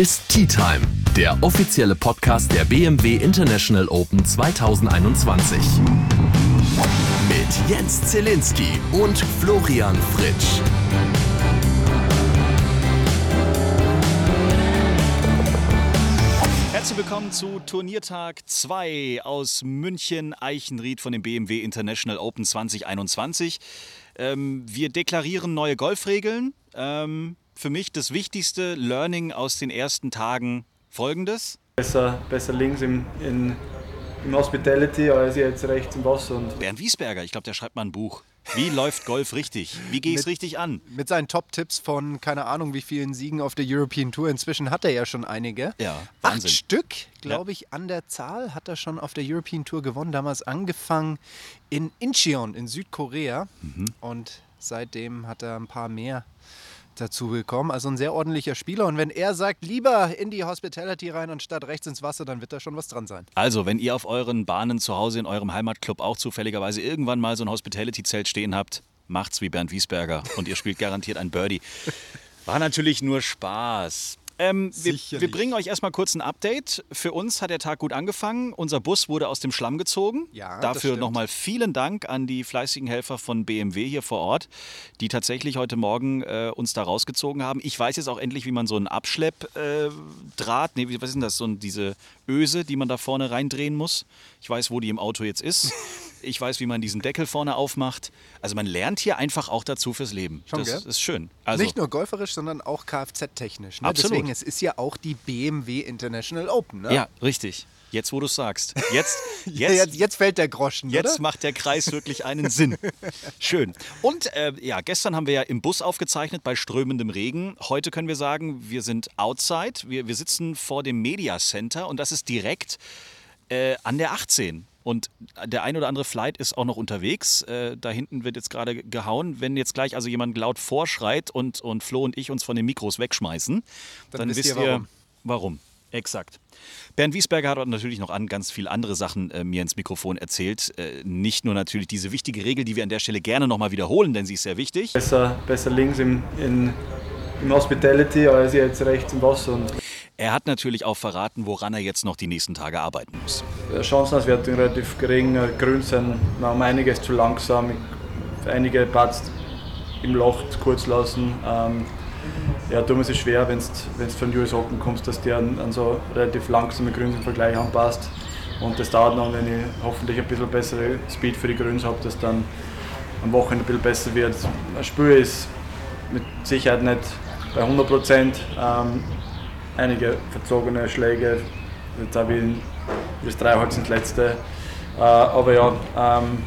Ist Tea Time, der offizielle Podcast der BMW International Open 2021. Mit Jens Zielinski und Florian Fritsch. Herzlich willkommen zu Turniertag 2 aus München Eichenried von dem BMW International Open 2021. Ähm, wir deklarieren neue Golfregeln. Ähm, für mich das wichtigste Learning aus den ersten Tagen folgendes. Besser, besser links im, in, im Hospitality als jetzt rechts im Wasser. Und Bernd Wiesberger, ich glaube, der schreibt mal ein Buch. Wie läuft Golf richtig? Wie gehe ich es richtig an? Mit seinen Top-Tipps von keine Ahnung wie vielen Siegen auf der European Tour. Inzwischen hat er ja schon einige. Ja, Acht Wahnsinn. Stück, glaube ich, an der Zahl hat er schon auf der European Tour gewonnen. Damals angefangen in Incheon in Südkorea. Mhm. Und seitdem hat er ein paar mehr dazu bekommen. Also ein sehr ordentlicher Spieler. Und wenn er sagt, lieber in die Hospitality rein anstatt rechts ins Wasser, dann wird da schon was dran sein. Also, wenn ihr auf euren Bahnen zu Hause in eurem Heimatclub auch zufälligerweise irgendwann mal so ein Hospitality-Zelt stehen habt, macht's wie Bernd Wiesberger und ihr spielt garantiert ein Birdie. War natürlich nur Spaß. Ähm, wir, wir bringen euch erstmal kurz ein Update. Für uns hat der Tag gut angefangen. Unser Bus wurde aus dem Schlamm gezogen. Ja, Dafür nochmal vielen Dank an die fleißigen Helfer von BMW hier vor Ort, die tatsächlich heute Morgen äh, uns da rausgezogen haben. Ich weiß jetzt auch endlich, wie man so einen Abschleppdraht, äh, nee, was ist denn das, so ein, diese Öse, die man da vorne reindrehen muss. Ich weiß, wo die im Auto jetzt ist. Ich weiß, wie man diesen Deckel vorne aufmacht. Also man lernt hier einfach auch dazu fürs Leben. Schon, das gell? ist schön. Also, Nicht nur golferisch, sondern auch Kfz-technisch. Ne? Absolut. Deswegen, es ist ja auch die BMW International Open. Ne? ja, richtig. Jetzt, wo du es sagst. Jetzt, Ja, jetzt, jetzt, jetzt fällt der Groschen, Jetzt oder? macht der Kreis wirklich einen Sinn. Schön. Und äh, ja, gestern haben wir ja im Bus aufgezeichnet bei strömendem Regen. Heute können wir sagen, wir sind outside. Wir, wir sitzen vor dem Media Center und das ist direkt äh, an der 18. Und der ein oder andere Flight ist auch noch unterwegs. Äh, da hinten wird jetzt gerade gehauen. Wenn jetzt gleich also jemand laut vorschreit und, und Flo und ich uns von den Mikros wegschmeißen, dann, wisst wisst ihr, ihr, warum. warum. Exakt. Bernd Wiesberger hat natürlich noch an ganz viele andere Sachen äh, mir ins Mikrofon erzählt. Äh, nicht nur natürlich diese wichtige Regel, die wir an der Stelle gerne nochmal wiederholen, denn sie ist sehr wichtig. besser, besser links im, in, im Hospitality als jetzt rechts im Wasser. Er hat natürlich auch verraten, woran er jetzt noch die nächsten Tage arbeiten muss. Chancenauswertung relativ gering, äh, Grün sind um einiges zu langsam, einige Parts im Loch kurz lassen. Ähm, ja, darum ist es schwer, wenn du von US Open kommst, dass die an, so relativ langsame Grüns im Vergleich anpasst. Und das dauert noch, wenn ich hoffentlich ein bisschen bessere Speed für die Grüns habe, dass dann am Wochenende ein bisschen besser wird. Das Spiel ist mit Sicherheit nicht bei 100 Prozent. Ähm, einige verzogene Schläge, jetzt habe ich das Dreiholz ins letzte. Äh, aber ja, ähm,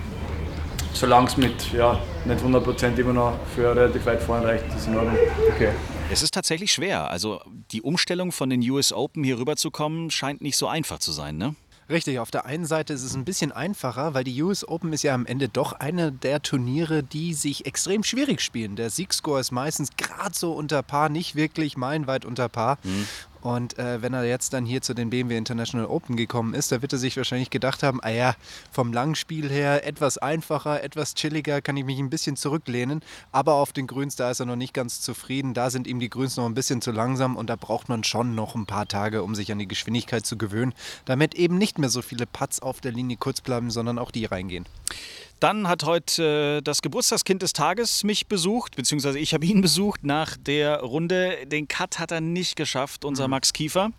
solange es mit ja, nicht 100 Prozent immer noch für relativ weit vorne reicht, ist in Ordnung. Okay. Es ist tatsächlich schwer. Also die Umstellung von den US Open hier rüberzukommen, scheint nicht so einfach zu sein, ne? Richtig, auf der einen Seite ist es ein bisschen einfacher, weil die US Open ist ja am Ende doch eine der Turniere, die sich extrem schwierig spielen. Der Siegscore ist meistens gerade so unter Paar, nicht wirklich meilenweit unter Paar. Und äh, wenn er jetzt dann hier zu den BMW International Open gekommen ist, da wird er sich wahrscheinlich gedacht haben, ah ja, vom Langspiel her etwas einfacher, etwas chilliger, kann ich mich ein bisschen zurücklehnen. Aber auf den Grüns, da ist er noch nicht ganz zufrieden. Da sind ihm die Grüns noch ein bisschen zu langsam und da braucht man schon noch ein paar Tage, um sich an die Geschwindigkeit zu gewöhnen, damit eben nicht mehr so viele Putts auf der Linie kurz bleiben, sondern auch die reingehen. Dann hat heute äh, das Geburtstagskind des Tages mich besucht, beziehungsweise ich habe ihn besucht nach der Runde. Den Cut hat er nicht geschafft, unser Max Kiefer.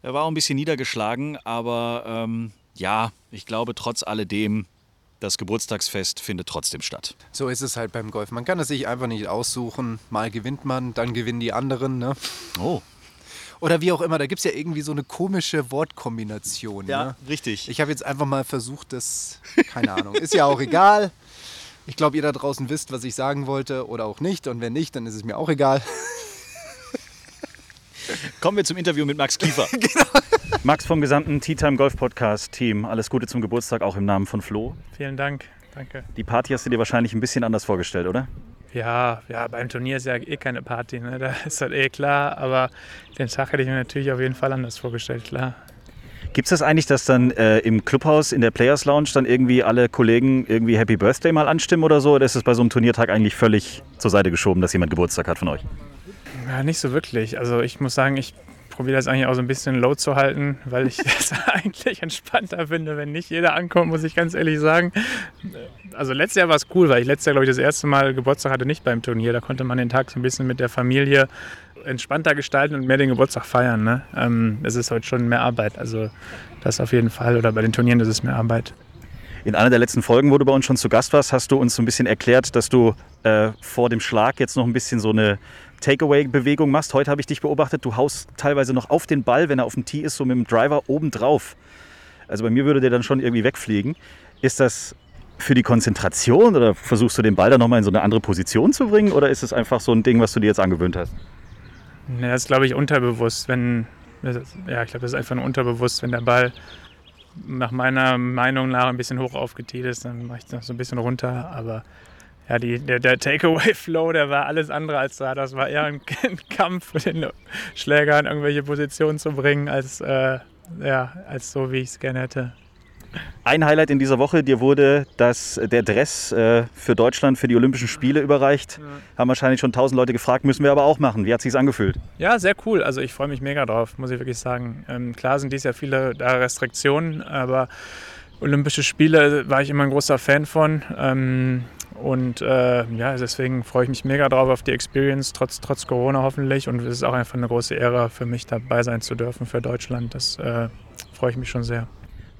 Er war auch ein bisschen niedergeschlagen, aber ähm, ja, ich glaube trotz alledem, das Geburtstagsfest findet trotzdem statt. So ist es halt beim Golf. Man kann es sich einfach nicht aussuchen. Mal gewinnt man, dann gewinnen die anderen. Ne? Oh, Oder wie auch immer, da gibt es ja irgendwie so eine komische Wortkombination. Ne? richtig. Ich habe jetzt einfach mal versucht, das, keine Ahnung, ist ja auch egal. Ich glaube, ihr da draußen wisst, was ich sagen wollte oder auch nicht. Und wenn nicht, dann ist es mir auch egal. Kommen wir zum Interview mit Max Kiefer. Max vom gesamten Tea Time Golf Podcast Team. Alles Gute zum Geburtstag, auch im Namen von Flo. Vielen Dank, danke. Die Party hast du dir wahrscheinlich ein bisschen anders vorgestellt, oder? Ja, ja, beim Turnier ist ja eh keine Party, ne? da ist halt eh klar, aber den Tag hätte ich mir natürlich auf jeden Fall anders vorgestellt, klar. Gibt es das eigentlich, dass dann äh, im Clubhaus in der Players Lounge dann irgendwie alle Kollegen irgendwie Happy Birthday mal anstimmen oder so? Oder ist es bei so einem Turniertag eigentlich völlig zur Seite geschoben, dass jemand Geburtstag hat von euch? Ja, nicht so wirklich. Also ich muss sagen, ich probiere das eigentlich auch so ein bisschen low zu halten, weil ich es eigentlich entspannter finde, wenn nicht jeder ankommt, muss ich ganz ehrlich sagen. Also letztes Jahr war es cool, weil ich letztes Jahr, glaube ich, das erste Mal Geburtstag hatte, nicht beim Turnier. Da konnte man den Tag so ein bisschen mit der Familie entspannter gestalten und mehr den Geburtstag feiern. Ne? Ähm, es ist heute schon mehr Arbeit. Also das auf jeden Fall. Oder bei den Turnieren ist es mehr Arbeit. In einer der letzten Folgen, wo du bei uns schon zu Gast warst, hast du uns so ein bisschen erklärt, dass du äh, vor dem Schlag jetzt noch ein bisschen so eine Takeaway-Bewegung machst. Heute habe ich dich beobachtet, du haust teilweise noch auf den Ball, wenn er auf dem Tee ist, so mit dem Driver oben drauf. Also bei mir würde der dann schon irgendwie wegfliegen. Ist das für die Konzentration oder versuchst du den Ball dann nochmal in so eine andere Position zu bringen oder ist es einfach so ein Ding, was du dir jetzt angewöhnt hast? Ja, das ist, glaube ich, unterbewusst. Wenn, ja, ich glaube, das ist einfach nur unterbewusst. Wenn der Ball nach meiner Meinung nach ein bisschen hoch aufgetiet ist, dann mache ich das so ein bisschen runter. Aber ja, die, der, der Takeaway-Flow, der war alles andere als da. Das war eher ein, ein Kampf, den Schläger in irgendwelche Positionen zu bringen, als, äh, ja, als so, wie ich es gerne hätte. Ein Highlight in dieser Woche, dir wurde das, der Dress äh, für Deutschland für die Olympischen Spiele überreicht. Ja. Haben wahrscheinlich schon tausend Leute gefragt, müssen wir aber auch machen. Wie hat es sich angefühlt? Ja, sehr cool. Also ich freue mich mega drauf, muss ich wirklich sagen. Ähm, klar sind dies ja viele da Restriktionen, aber Olympische Spiele war ich immer ein großer Fan von. Ähm, und äh, ja, deswegen freue ich mich mega drauf auf die Experience, trotz, trotz Corona hoffentlich. Und es ist auch einfach eine große Ehre für mich, dabei sein zu dürfen für Deutschland. Das äh, freue ich mich schon sehr.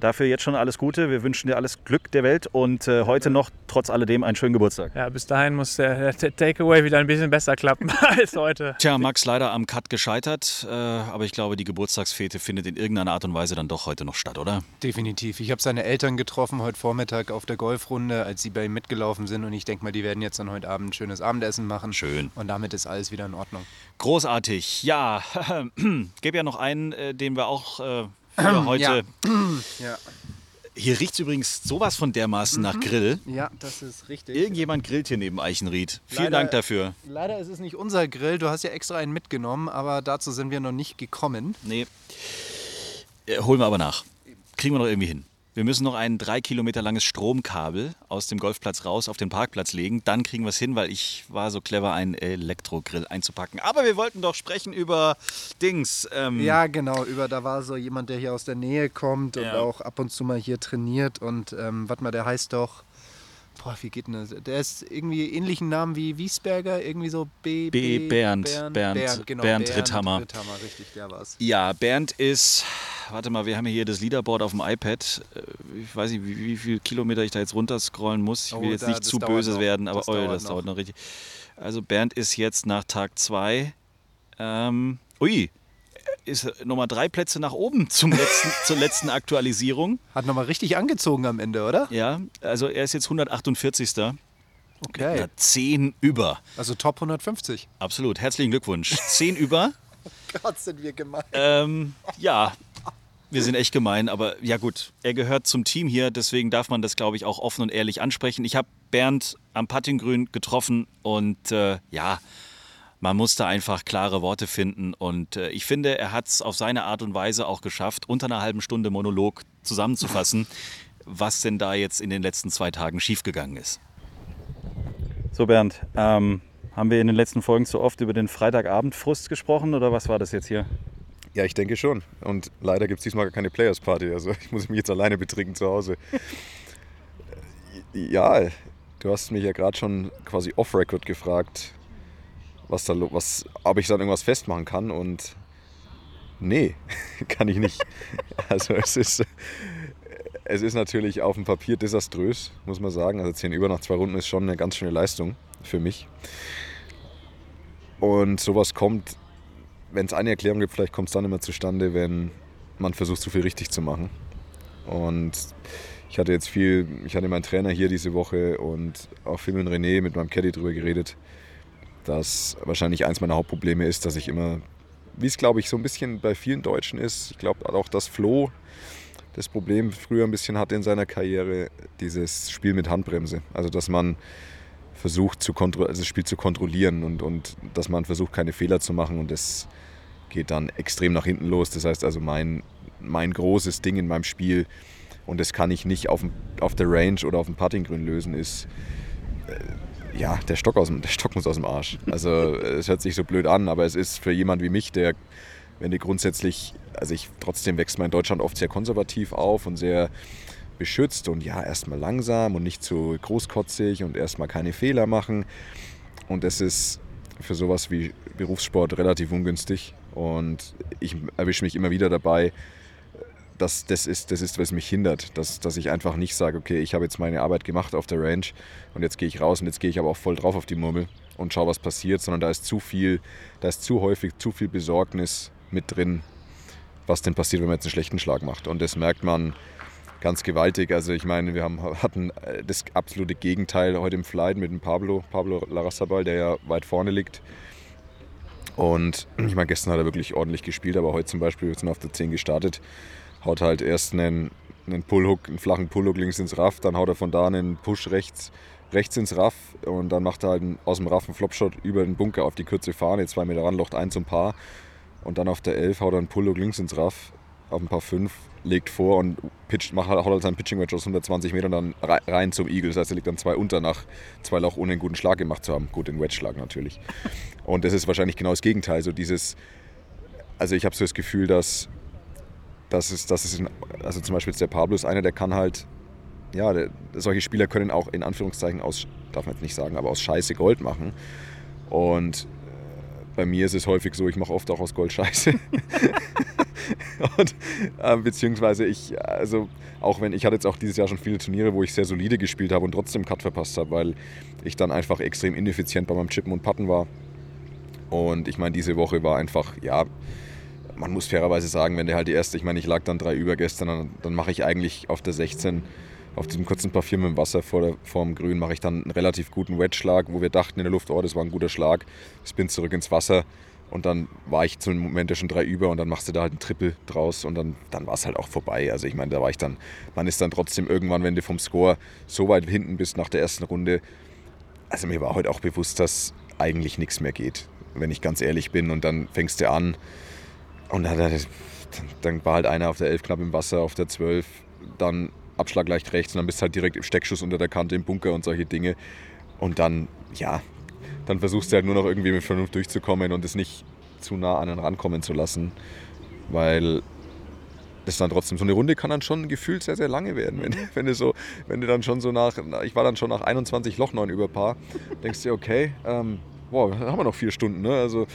Dafür jetzt schon alles Gute. Wir wünschen dir alles Glück der Welt und äh, heute noch trotz alledem einen schönen Geburtstag. Ja, bis dahin muss der, der Takeaway wieder ein bisschen besser klappen als heute. Tja, Max leider am Cut gescheitert, äh, aber ich glaube, die Geburtstagsfete findet in irgendeiner Art und Weise dann doch heute noch statt, oder? Definitiv. Ich habe seine Eltern getroffen heute Vormittag auf der Golfrunde, als sie bei ihm mitgelaufen sind und ich denke mal, die werden jetzt dann heute Abend ein schönes Abendessen machen. Schön. Und damit ist alles wieder in Ordnung. Großartig. Ja, gäbe ja noch einen, äh, den wir auch äh, für heute. Ja. Hier riecht es übrigens sowas von dermaßen nach Grill. Ja, das ist richtig. Irgendjemand grillt hier neben Eichenried. Vielen leider, Dank dafür. Leider ist es nicht unser Grill. Du hast ja extra einen mitgenommen, aber dazu sind wir noch nicht gekommen. Nee. Äh, holen wir aber nach. Kriegen wir noch irgendwie hin. Wir müssen noch ein drei Kilometer langes Stromkabel aus dem Golfplatz raus auf den Parkplatz legen. Dann kriegen wir es hin, weil ich war so clever, einen Elektrogrill einzupacken. Aber wir wollten doch sprechen über Dings. Ähm ja, genau. Über da war so jemand, der hier aus der Nähe kommt und Ja. auch ab und zu mal hier trainiert. Und ähm, warte mal, der heißt doch. Boah, wie geht denn das? Der ist irgendwie ähnlichen Namen wie Wiesberger, irgendwie so B. B. Bernd. Bernd, Bernd- Bernd, genau, Bernd Ritthammer. Ritthammer, richtig, der war's. Ja, Bernd ist, warte mal, wir haben hier das Leaderboard auf dem iPad. Äh, Ich weiß nicht, wie, wie viele Kilometer ich da jetzt runterscrollen muss. Ich will Oh, jetzt da- nicht zu böse noch. werden, aber Das oh, dauert das noch. dauert noch richtig. Also Bernd ist jetzt nach Tag 2, ähm, ui, ist nochmal drei Plätze nach oben zum letzten, zur letzten Aktualisierung. Hat nochmal richtig angezogen am Ende, oder? Ja, also er ist jetzt 148. Okay. Ja, 10 über. Also Top 150. Absolut. Herzlichen Glückwunsch. 10 über. Gott, sind wir gemein. Ähm, ja, wir sind echt gemein, aber ja gut, er gehört zum Team hier, deswegen darf man das, glaube ich, auch offen und ehrlich ansprechen. Ich habe Bernd am Puttinggrün getroffen und äh, ja, man musste einfach klare Worte finden und äh, ich finde, er hat es auf seine Art und Weise auch geschafft, unter einer halben Stunde Monolog zusammenzufassen, was denn da jetzt in den letzten zwei Tagen schiefgegangen ist. So Bernd, ähm, haben wir in den letzten Folgen zu oft über den Freitagabendfrust gesprochen oder was war das jetzt hier? Ja, ich denke schon. Und leider gibt es diesmal gar keine Players Party. Also ich muss mich jetzt alleine betrinken zu Hause. Ja, du hast mich ja gerade schon quasi off-Record gefragt, was da, was, ob ich dann irgendwas festmachen kann. Und nee, kann ich nicht. Also es ist, es ist natürlich auf dem Papier desaströs, muss man sagen. Also 10 über nach zwei Runden ist schon eine ganz schöne Leistung für mich. Und sowas kommt wenn es eine Erklärung gibt, vielleicht kommt es dann immer zustande, wenn man versucht, zu viel richtig zu machen. Und ich hatte jetzt viel, ich hatte meinen Trainer hier diese Woche und auch viel mit René, mit meinem Caddy drüber geredet, dass wahrscheinlich eins meiner Hauptprobleme ist, dass ich immer, wie es glaube ich so ein bisschen bei vielen Deutschen ist, ich glaube auch, dass Flo das Problem früher ein bisschen hatte in seiner Karriere, dieses Spiel mit Handbremse. Also dass man versucht, zu also das Spiel zu kontrollieren und, und dass man versucht, keine Fehler zu machen und das geht dann extrem nach hinten los. Das heißt also, mein, mein großes Ding in meinem Spiel, und das kann ich nicht auf, dem, auf der Range oder auf dem Puttinggrün lösen, ist, äh, ja, der Stock, aus dem, der Stock muss aus dem Arsch. Also es hört sich so blöd an, aber es ist für jemand wie mich, der, wenn die grundsätzlich, also ich trotzdem wächst man in Deutschland oft sehr konservativ auf und sehr beschützt und ja, erstmal langsam und nicht zu großkotzig und erstmal keine Fehler machen. Und das ist für sowas wie Berufssport relativ ungünstig. Und ich erwische mich immer wieder dabei, dass das ist, das ist, was mich hindert, dass, dass ich einfach nicht sage, okay, ich habe jetzt meine Arbeit gemacht auf der Range und jetzt gehe ich raus und jetzt gehe ich aber auch voll drauf auf die Murmel und schaue, was passiert, sondern da ist zu viel, da ist zu häufig zu viel Besorgnis mit drin, was denn passiert, wenn man jetzt einen schlechten Schlag macht. Und das merkt man ganz gewaltig. Also ich meine, wir haben, hatten äh, das absolute Gegenteil heute im Flight mit dem Pablo, Pablo Larrazabal, der ja weit vorne liegt. Und ich meine, gestern hat er wirklich ordentlich gespielt, aber heute zum Beispiel, wir sind auf der 10 gestartet, haut halt erst einen, einen Pullhook, einen flachen Pullhook links ins Raff, dann haut er von da einen Push rechts, rechts ins Raff und dann macht er halt aus dem Raff einen Flopshot über den Bunker auf die kurze Fahne, zwei Meter ran, locht ein zum Paar. Und dann auf der 11 haut er einen Pullhook links ins Raff auf ein paar 5, legt vor und pitcht, macht, haut halt seinen Pitching Wedge aus 120 Metern dann rein zum Eagle. Das heißt, er liegt dann zwei unter nach zwei Loch ohne einen guten Schlag gemacht zu haben. Gut, den Wedge-Schlag natürlich. Und das ist wahrscheinlich genau das Gegenteil. So dieses, also ich habe so das Gefühl, dass das ist, das ist, also zum Beispiel der Pablo ist einer, der kann halt, ja, der, solche Spieler können auch in Anführungszeichen aus, darf man jetzt nicht sagen, aber aus Scheiße Gold machen. Und äh, bei mir ist es häufig so, ich mache oft auch aus Gold Scheiße. und, äh, beziehungsweise ich, also auch wenn, ich hatte jetzt auch dieses Jahr schon viele Turniere, wo ich sehr solide gespielt habe und trotzdem Cut verpasst habe, weil ich dann einfach extrem ineffizient bei meinem Chippen und Putten war. Und ich meine, diese Woche war einfach, ja, man muss fairerweise sagen, wenn der halt die erste, ich meine, ich lag dann drei über gestern, dann, dann mache ich eigentlich auf der 16, auf diesem kurzen Parfüm im Wasser vor, der, vor dem Grün, mache ich dann einen relativ guten Wedge-Schlag, wo wir dachten in der Luft, oh, das war ein guter Schlag. Bin zurück ins Wasser und dann war ich zu dem Moment ja schon drei über und dann machst du da halt ein Triple draus und dann, dann war es halt auch vorbei. Also ich meine, da war ich dann, man ist dann trotzdem irgendwann, wenn du vom Score so weit hinten bist nach der ersten Runde, also mir war heute auch bewusst, dass eigentlich nichts mehr geht, wenn ich ganz ehrlich bin. Und dann fängst du an, und dann, dann war halt einer auf der 11 knapp im Wasser, auf der 12, dann Abschlag leicht rechts und dann bist du halt direkt im Steckschuss unter der Kante im Bunker und solche Dinge. Und dann, ja, dann versuchst du halt nur noch irgendwie mit Vernunft durchzukommen und es nicht zu nah an einen rankommen zu lassen, weil das dann trotzdem, so eine Runde kann dann schon gefühlt sehr, sehr lange werden. Wenn, wenn, du so, wenn du dann schon so nach, ich war dann schon nach 21 Loch 9 über Paar, denkst du, okay, ähm, boah, haben wir noch vier Stunden, ne? Also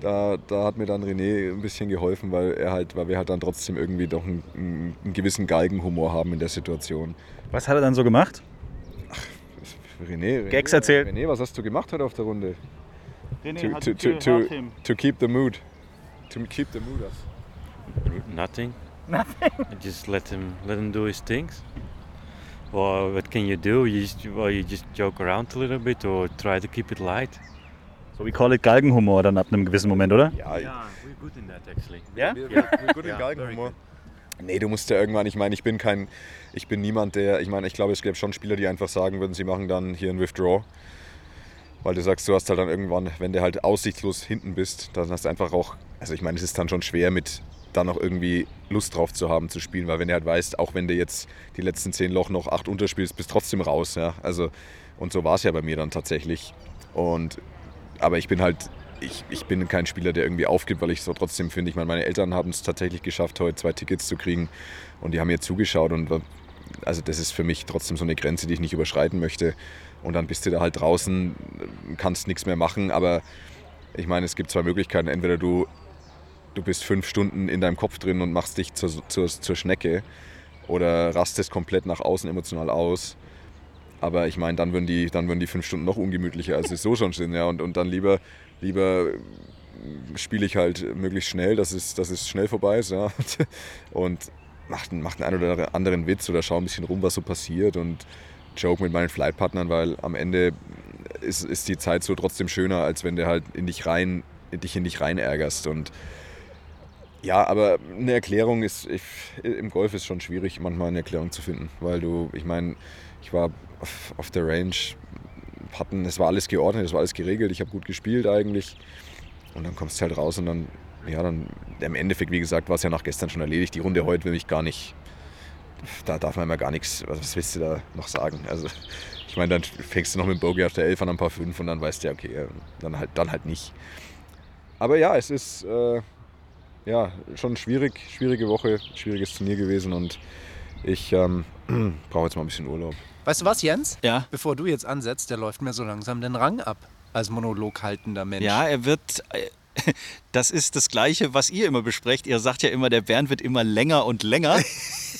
da, da hat mir dann René ein bisschen geholfen, weil er halt, weil wir halt dann trotzdem irgendwie doch einen, einen gewissen Galgenhumor haben in der Situation. Was hat er dann so gemacht? René, René, Gags erzählt. René, was hast du gemacht heute auf der Runde? René To, hat to, die to, to, to keep the mood. To keep the mood up. Nothing. Nothing. just let him let him do his things. Well, what can you do? You just, well, you just joke around a little bit or try to keep it light. So we call it Galgenhumor dann ab einem gewissen Moment, oder? Ja, Yeah, we're good in that actually. Ja? wir, wir, wir gut in Ja, Galgenhumor. Nee, du musst ja irgendwann, ich meine, ich bin kein, ich bin niemand, der, ich meine, ich glaube, es gäbe schon Spieler, die einfach sagen würden, sie machen dann hier ein Withdraw. Weil du sagst, du hast halt dann irgendwann, wenn du halt aussichtslos hinten bist, dann hast du einfach auch, also ich meine, es ist dann schon schwer mit da noch irgendwie Lust drauf zu haben zu spielen, weil wenn du halt weißt, auch wenn du jetzt die letzten zehn Loch noch acht unterspielst, bist trotzdem raus, ja. Also, und so war es ja bei mir dann tatsächlich. Und, aber ich bin halt, ich, ich bin kein Spieler, der irgendwie aufgibt, weil ich so trotzdem finde, ich meine, meine Eltern haben es tatsächlich geschafft, heute zwei Tickets zu kriegen und die haben mir zugeschaut und also das ist für mich trotzdem so eine Grenze, die ich nicht überschreiten möchte. Und dann bist du da halt draußen, kannst nichts mehr machen, aber ich meine, es gibt zwei Möglichkeiten. Entweder du, du bist fünf Stunden in deinem Kopf drin und machst dich zur, zur, zur Schnecke oder rastest komplett nach außen emotional aus. Aber ich meine, dann würden die, dann würden die fünf Stunden noch ungemütlicher, als sie so schon sind. Ja. Und, und dann lieber, lieber spiele ich halt möglichst schnell, dass es, dass es schnell vorbei ist. Ja. Und macht, macht einen oder anderen Witz oder schau ein bisschen rum, was so passiert und joke mit meinen Flightpartnern, weil am Ende ist, ist die Zeit so trotzdem schöner, als wenn du halt in dich rein, in dich in dich rein ärgerst. Und ja, aber eine Erklärung ist, ich, im Golf ist schon schwierig, manchmal eine Erklärung zu finden, weil du, ich meine, ich war auf der Range, hatten, es war alles geordnet, es war alles geregelt, ich habe gut gespielt eigentlich. Und dann kommst du halt raus und dann, ja, dann im Endeffekt, wie gesagt, war es ja nach gestern schon erledigt. Die Runde heute will mich gar nicht, da darf man immer gar nichts, was, willst du da noch sagen? Also ich meine, dann fängst du noch mit dem Bogey auf der 11 an ein paar 5 und dann weißt du ja, okay, äh, dann halt, dann halt nicht. Aber ja, es ist äh, ja, schon schwierig, schwierige Woche, schwieriges Turnier gewesen und ich ähm, brauche jetzt mal ein bisschen Urlaub. Weißt du was, Jens? Ja. Bevor du jetzt ansetzt, der läuft mir so langsam den Rang ab als Monolog haltender Mensch. Ja, er wird. äh, Das ist das Gleiche, was ihr immer besprecht. Ihr sagt ja immer, der Bernd wird immer länger und länger.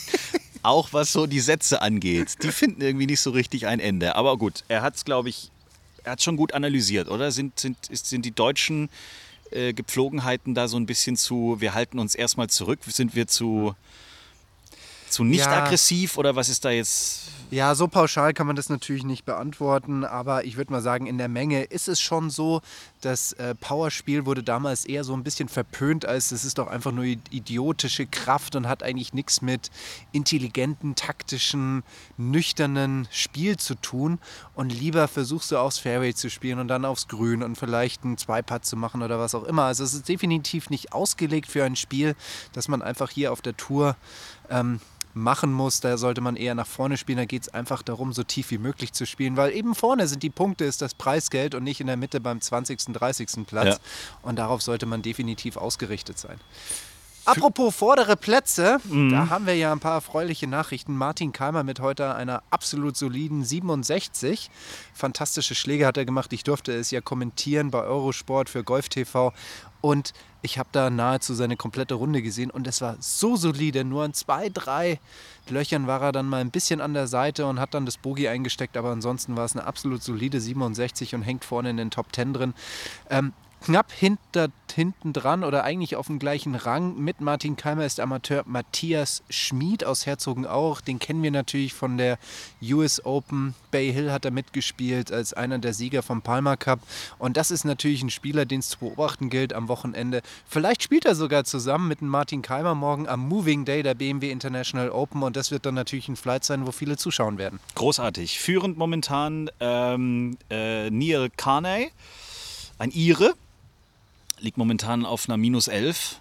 Auch was so die Sätze angeht. Die finden irgendwie nicht so richtig ein Ende. Aber gut, er hat es, glaube ich, er hat schon gut analysiert, oder? Sind, sind, ist, sind die deutschen äh, Gepflogenheiten da so ein bisschen zu, wir halten uns erstmal zurück? Sind wir zu, zu nicht Ja. aggressiv oder was ist da jetzt? Ja, so pauschal kann man das natürlich nicht beantworten, aber ich würde mal sagen, in der Menge ist es schon so, das äh, Powerspiel wurde damals eher so ein bisschen verpönt, als es ist doch einfach nur idiotische Kraft und hat eigentlich nichts mit intelligenten, taktischen, nüchternen Spiel zu tun. Und lieber versuchst du aufs Fairway zu spielen und dann aufs Grün und vielleicht einen Zweipad zu machen oder was auch immer. Also es ist definitiv nicht ausgelegt für ein Spiel, das man einfach hier auf der Tour ähm, machen muss, da sollte man eher nach vorne spielen. Da geht es einfach darum, so tief wie möglich zu spielen, weil eben vorne sind die Punkte, ist das Preisgeld und nicht in der Mitte beim 20., 30. Platz. Ja. Und darauf sollte man definitiv ausgerichtet sein. Apropos vordere Plätze, da haben wir ja ein paar erfreuliche Nachrichten. Martin Keimer mit heute einer absolut soliden 67. Fantastische Schläge hat er gemacht. Ich durfte es ja kommentieren bei Eurosport für Golf TV. Und ich habe da nahezu seine komplette Runde gesehen und es war so solide. Nur an zwei, drei Löchern war er dann mal ein bisschen an der Seite und hat dann das Bogie eingesteckt. Aber ansonsten war es eine absolut solide 67 und hängt vorne in den Top 10 drin. Ähm, knapp hinter, hinten dran oder eigentlich auf dem gleichen Rang mit Martin Keimer ist Amateur Matthias Schmid aus Herzogenaurach. Den kennen wir natürlich von der US Open. Bay Hill hat er mitgespielt als einer der Sieger vom Palmer Cup. Und das ist natürlich ein Spieler, den es zu beobachten gilt am Wochenende. Vielleicht spielt er sogar zusammen mit Martin Keimer morgen am Moving Day der BMW International Open. Und das wird dann natürlich ein Flight sein, wo viele zuschauen werden. Großartig. Führend momentan ähm, äh, Neil Carney, ein Ire, liegt momentan auf einer minus 11.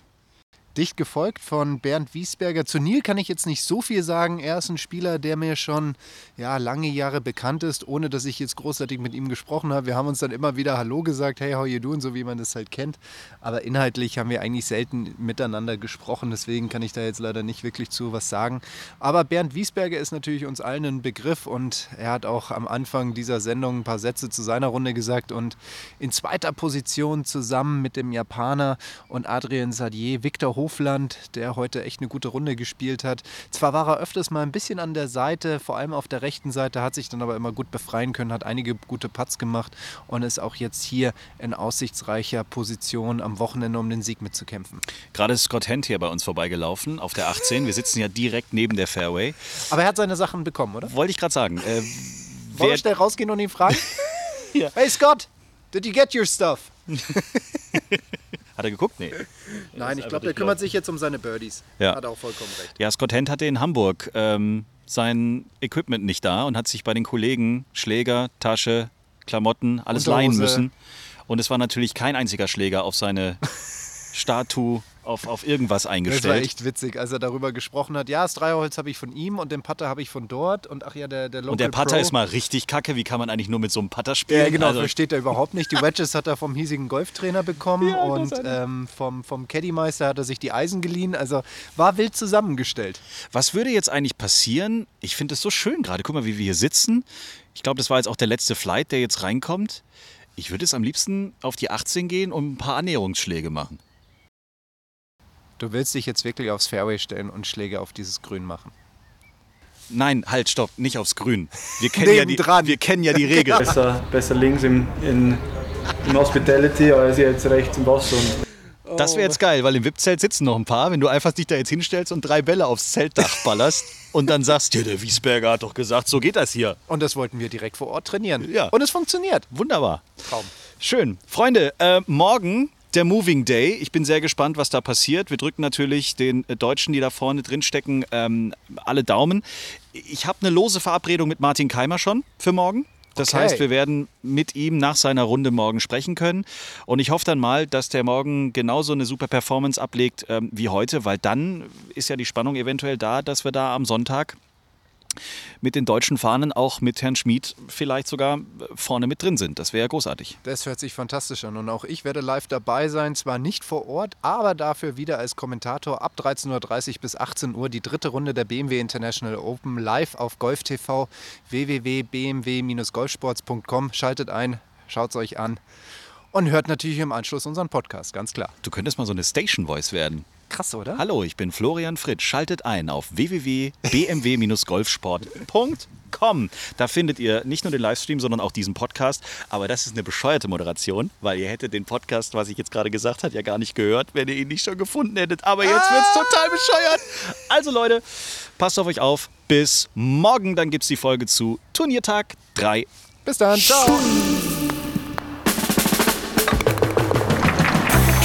Dicht gefolgt von Bernd Wiesberger. Zu Neil kann ich jetzt nicht so viel sagen. Er ist ein Spieler, der mir schon ja, lange Jahre bekannt ist, ohne dass ich jetzt großartig mit ihm gesprochen habe. Wir haben uns dann immer wieder Hallo gesagt, hey, how you doing, so wie man das halt kennt. Aber inhaltlich haben wir eigentlich selten miteinander gesprochen, deswegen kann ich da jetzt leider nicht wirklich zu was sagen. Aber Bernd Wiesberger ist natürlich uns allen ein Begriff und er hat auch am Anfang dieser Sendung ein paar Sätze zu seiner Runde gesagt und in zweiter Position zusammen mit dem Japaner und Adrien Sadier, Victor Hofland, der heute echt eine gute Runde gespielt hat. Zwar war er öfters mal ein bisschen an der Seite, vor allem auf der rechten Seite, hat sich dann aber immer gut befreien können, hat einige gute Putts gemacht und ist auch jetzt hier in aussichtsreicher Position am Wochenende, um den Sieg mitzukämpfen. Gerade ist Scott Hent hier bei uns vorbeigelaufen auf der 18. Wir sitzen ja direkt neben der Fairway. Aber er hat seine Sachen bekommen, oder? Wollte ich gerade sagen. Äh, Wollen wir schnell rausgehen und ihn fragen? Hey Scott, did you get your stuff? hat er geguckt? Nee. Nein, ich glaube, der kümmert sich jetzt um seine Birdies. Ja. Hat auch vollkommen recht. Ja, Scott Hent hatte in Hamburg ähm, sein Equipment nicht da und hat sich bei den Kollegen Schläger, Tasche, Klamotten, alles Unterhose. leihen müssen. Und es war natürlich kein einziger Schläger auf seine Statue, auf, auf irgendwas Das war eingestellt. echt witzig, als er darüber gesprochen hat. Ja, das Dreierholz habe ich von ihm und den Putter habe ich von dort. Und ach ja, der, der Local und der Putter Pro. ist mal richtig kacke. Wie kann man eigentlich nur mit so einem Putter spielen? Ja, genau, Also, versteht er überhaupt nicht. Die Wedges hat er vom hiesigen Golftrainer bekommen und ähm, vom, vom Caddymeister hat er sich die Eisen geliehen. Also war wild zusammengestellt. was würde jetzt eigentlich passieren? Ich finde es so schön gerade. Guck mal, wie wir hier sitzen. Ich glaube, das war jetzt auch der letzte Flight, der jetzt reinkommt. Ich würde es am liebsten auf die 18 gehen und ein paar Annäherungsschläge machen. Du willst dich jetzt wirklich aufs Fairway stellen und Schläge auf dieses Grün machen. Nein, halt, stopp, nicht aufs Grün. Wir kennen, ja die, wir kennen ja die Regel. Besser, besser links im, in, im Hospitality als jetzt rechts im Wasser. Und Das wäre jetzt geil, weil im VIP-Zelt sitzen noch ein paar. Wenn du einfach dich da jetzt hinstellst und drei Bälle aufs Zeltdach ballerst und dann sagst, ja, der Wiesberger hat doch gesagt, so geht das hier. Und das wollten wir direkt vor Ort trainieren. Ja. Und es funktioniert. Wunderbar. Traum. Schön. Freunde, äh, morgen der Moving Day. Ich bin sehr gespannt, was da passiert. Wir drücken natürlich den Deutschen, die da vorne drin stecken, ähm, alle Daumen. Ich habe eine lose Verabredung mit Martin Keimer schon für morgen. Das Okay. heißt, wir werden mit ihm nach seiner Runde morgen sprechen können. Und ich hoffe dann mal, dass der morgen genauso eine super Performance ablegt ähm, wie heute, weil dann ist ja die Spannung eventuell da, dass wir da am Sonntag mit den deutschen Fahnen auch mit Herrn Schmid vielleicht sogar äh, vorne mit drin sind. Das wäre ja großartig. Das hört sich fantastisch an. Und auch ich werde live dabei sein. Zwar nicht vor Ort, aber dafür wieder als Kommentator ab 13.30 Uhr bis 18 Uhr die dritte Runde der BMW International Open live auf Golf TV www.bmw-golfsports.com. Schaltet ein, schaut es euch an und hört natürlich im Anschluss unseren Podcast, ganz klar. Du könntest mal so eine Station Voice werden. Krass, oder? Hallo, ich bin Florian Fritsch. Schaltet ein auf www.bmw-golfsport.com. Da findet ihr nicht nur den Livestream, sondern auch diesen Podcast. Aber das ist eine bescheuerte Moderation, weil ihr hättet den Podcast, was ich jetzt gerade gesagt habe, ja gar nicht gehört, wenn ihr ihn nicht schon gefunden hättet. Aber jetzt wird's total bescheuert. Also Leute, passt auf euch auf. Bis morgen, dann gibt's die Folge zu Turniertag 3. Bis dann, ciao!